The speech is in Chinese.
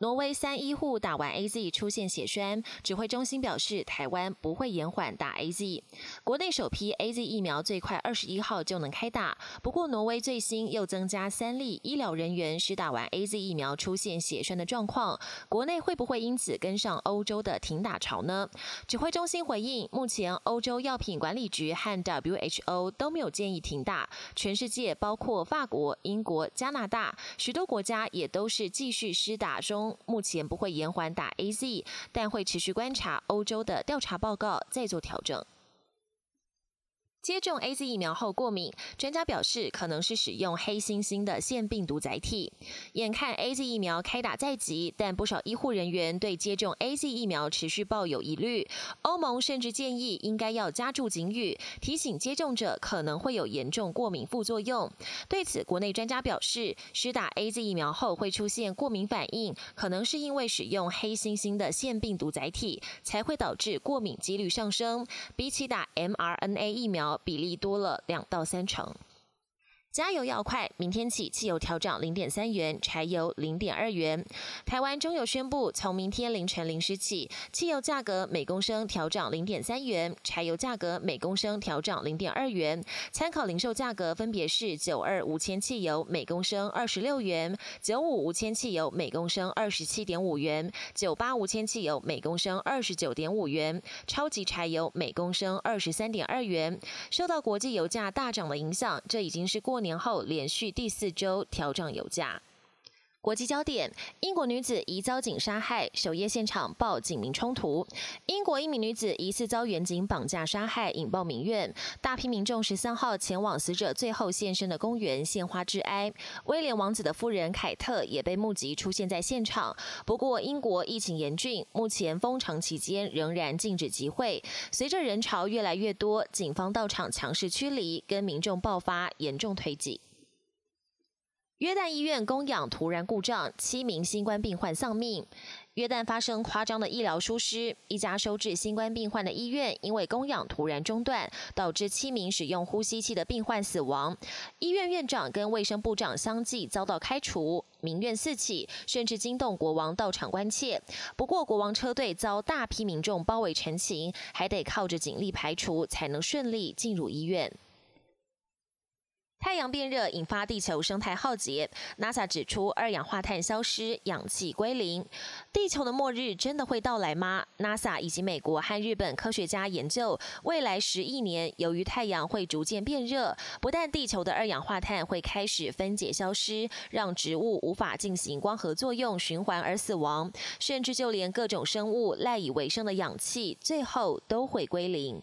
挪威三医护打完 A Z 出现血栓，指挥中心表示台湾不会延缓打 A Z。国内首批 A Z 疫苗最快二十一号就能开打，不过挪威最新又增加三例医疗人员是打完 A Z 疫苗出现血栓的状况，国内会不会因此跟上欧洲的停打潮呢？指挥中心回应，目前欧洲药品管理局和 W H O 都没有建议停打，全世界包括法国、英国、加拿大许多国家也都是继续施打中。目前不会延缓打 A Z，但会持续观察欧洲的调查报告，再做调整。接种 A Z 疫苗后过敏，专家表示可能是使用黑猩猩的腺病毒载体。眼看 A Z 疫苗开打在即，但不少医护人员对接种 A Z 疫苗持续抱有疑虑。欧盟甚至建议应该要加注警语，提醒接种者可能会有严重过敏副作用。对此，国内专家表示，施打 A Z 疫苗后会出现过敏反应，可能是因为使用黑猩猩的腺病毒载体，才会导致过敏几率上升。比起打 m R N A 疫苗。比例多了两到三成。加油要快！明天起，汽油调涨零点三元，柴油零点二元。台湾中油宣布，从明天凌晨零时起，汽油价格每公升调涨零点三元，柴油价格每公升调涨零点二元。参考零售价格分别是：九二无铅汽油每公升二十六元，九五无铅汽油每公升二十七点五元，九八无铅汽油每公升二十九点五元，超级柴油每公升二十三点二元。受到国际油价大涨的影响，这已经是过。年后连续第四周调涨油价。国际焦点：英国女子疑遭警杀害，首页现场爆警民冲突。英国一名女子疑似遭远警绑架杀害，引爆民怨。大批民众十三号前往死者最后现身的公园献花致哀。威廉王子的夫人凯特也被目击出现在现场。不过，英国疫情严峻，目前封城期间仍然禁止集会。随着人潮越来越多，警方到场强势驱离，跟民众爆发严重推挤。约旦医院供氧突然故障，七名新冠病患丧命。约旦发生夸张的医疗疏失，一家收治新冠病患的医院因为供氧突然中断，导致七名使用呼吸器的病患死亡。医院院长跟卫生部长相继遭到开除，民怨四起，甚至惊动国王到场关切。不过，国王车队遭大批民众包围陈情，还得靠着警力排除，才能顺利进入医院。太阳变热，引发地球生态浩劫。NASA 指出，二氧化碳消失，氧气归零，地球的末日真的会到来吗？NASA 以及美国和日本科学家研究，未来十亿年，由于太阳会逐渐变热，不但地球的二氧化碳会开始分解消失，让植物无法进行光合作用循环而死亡，甚至就连各种生物赖以为生的氧气，最后都会归零。